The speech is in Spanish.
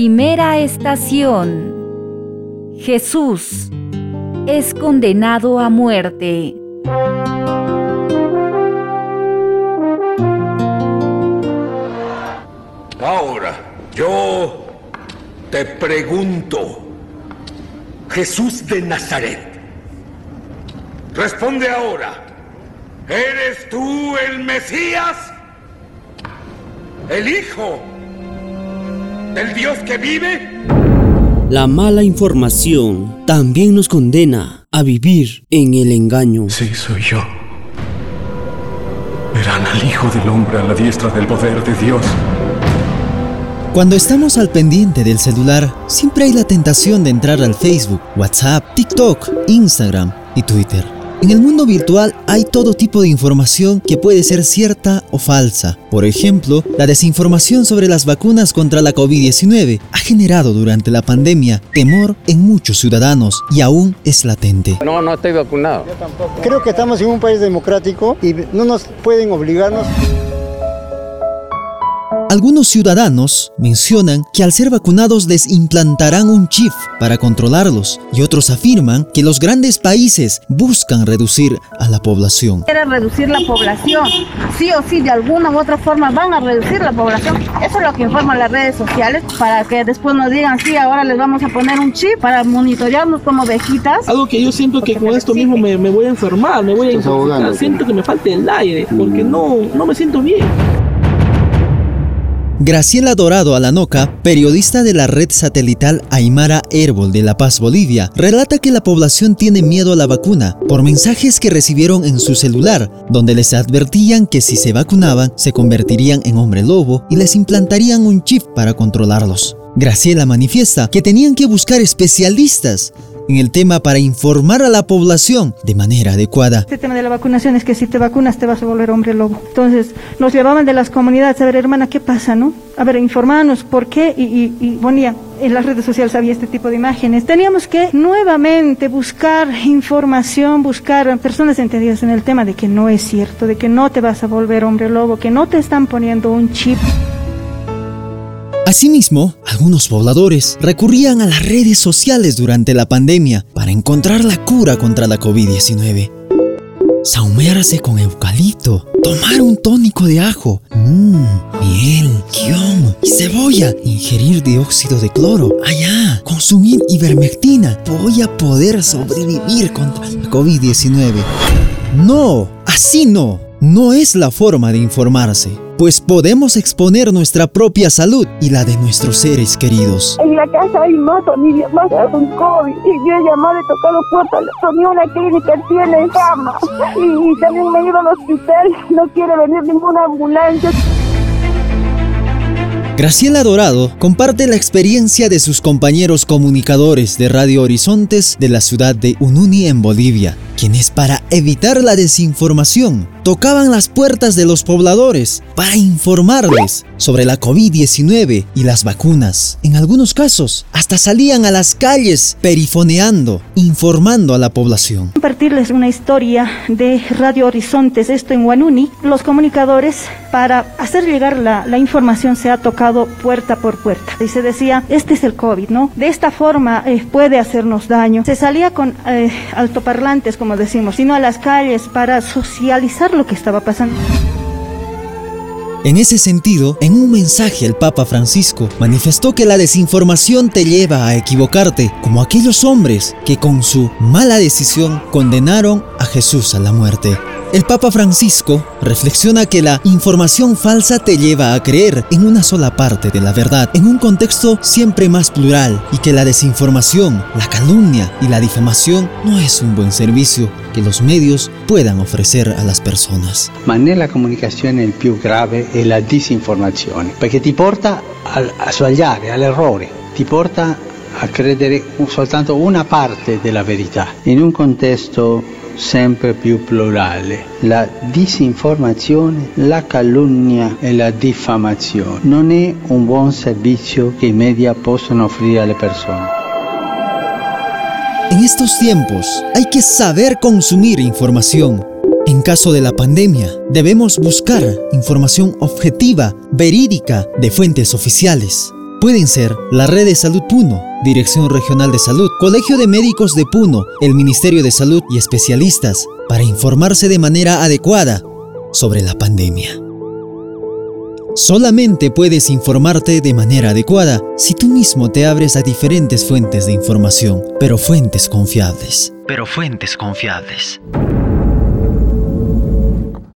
Primera estación. Jesús es condenado a muerte. Ahora, yo te pregunto, Jesús de Nazaret, responde ahora, ¿eres tú el Mesías? ¿El Hijo del Dios que vive? La mala información también nos condena a vivir en el engaño. Sí, soy yo. Verán al Hijo del Hombre a la diestra del poder de Dios. Cuando estamos al pendiente del celular, siempre hay la tentación de entrar al Facebook, WhatsApp, TikTok, Instagram y Twitter. En el mundo virtual hay todo tipo de información que puede ser cierta o falsa. Por ejemplo, la desinformación sobre las vacunas contra la COVID-19 ha generado durante la pandemia temor en muchos ciudadanos y aún es latente. No, no estoy vacunado. Creo que estamos en un país democrático y no nos pueden obligarnos algunos ciudadanos mencionan que al ser vacunados les implantarán un chip para controlarlos y otros afirman que los grandes países buscan reducir a la población. Quieren reducir la población, sí o sí, de alguna u otra forma van a reducir la población. Eso es lo que informan las redes sociales para que después nos digan, sí, ahora les vamos a poner un chip para monitorearnos como ovejitas. Algo que yo siento que con esto mismo me, voy a enfermar, me voy a intoxicar, siento que me falta el aire porque no, no me siento bien. Graciela Dorado Alanoca, periodista de la red satelital Aymara Herbol de La Paz, Bolivia, relata que la población tiene miedo a la vacuna por mensajes que recibieron en su celular, donde les advertían que si se vacunaban se convertirían en hombre lobo y les implantarían un chip para controlarlos. Graciela manifiesta que tenían que buscar especialistas en el tema para informar a la población de manera adecuada. Este tema de la vacunación es que si te vacunas te vas a volver hombre lobo. Entonces nos llevaban de las comunidades a ver, hermana, ¿qué pasa, no? A ver, informarnos por qué y, y, y ponía en las redes sociales había este tipo de imágenes. Teníamos que nuevamente buscar información, buscar personas entendidas en el tema de que no es cierto, de que no te vas a volver hombre lobo, que no te están poniendo un chip. Asimismo, algunos pobladores recurrían a las redes sociales durante la pandemia para encontrar la cura contra la COVID-19. Saumearse con eucalipto, tomar un tónico de ajo, mmm, miel, guion y cebolla, ingerir dióxido de cloro, allá, consumir ivermectina, voy a poder sobrevivir contra la COVID-19. No, así no, no es la forma de informarse pues podemos exponer nuestra propia salud y la de nuestros seres queridos. En la casa hay más familias más con COVID y yo he llamado, he tocado puertas, ni una clínica tiene cama y, también me he ido al hospital, no quiere venir ninguna ambulancia. Graciela Dorado comparte la experiencia de sus compañeros comunicadores de Radio Horizontes de la ciudad de Ununi en Bolivia, quienes para evitar la desinformación tocaban las puertas de los pobladores para informarles sobre la COVID-19 y las vacunas. En algunos casos, hasta salían a las calles perifoneando, informando a la población. Compartirles una historia de Radio Horizontes, esto en Guanuni. Los comunicadores, para hacer llegar la, información, se ha tocado puerta por puerta. Y se decía, este es el COVID, ¿no? De esta forma eh, puede hacernos daño. Se salía con eh, altoparlantes, como decimos, sino a las calles para socializar lo que estaba pasando. En ese sentido, en un mensaje el Papa Francisco manifestó que la desinformación te lleva a equivocarte, como aquellos hombres que con su mala decisión condenaron a Jesús a la muerte. El Papa Francisco reflexiona que la información falsa te lleva a creer en una sola parte de la verdad, en un contexto siempre más plural, y que la desinformación, la calumnia y la difamación no es un buen servicio que los medios puedan ofrecer a las personas. Ma nella comunicazione il più grave è la disinformazione, perché ti porta a sbagliare, all'errore, ti porta a credere soltanto una parte della verità. In un contesto sempre più plurale. La disinformazione, la calunnia e la diffamazione non è un buon servizio che i media possono offrire alle persone. En estos tiempos hay que saber consumir información. En caso de la pandemia, debemos buscar información objetiva, verídica, de fuentes oficiales. Pueden ser la Red de Salud Puno, Dirección Regional de Salud, Colegio de Médicos de Puno, el Ministerio de Salud y especialistas para informarse de manera adecuada sobre la pandemia. Solamente puedes informarte de manera adecuada si tú mismo te abres a diferentes fuentes de información, pero fuentes confiables. Pero fuentes confiables.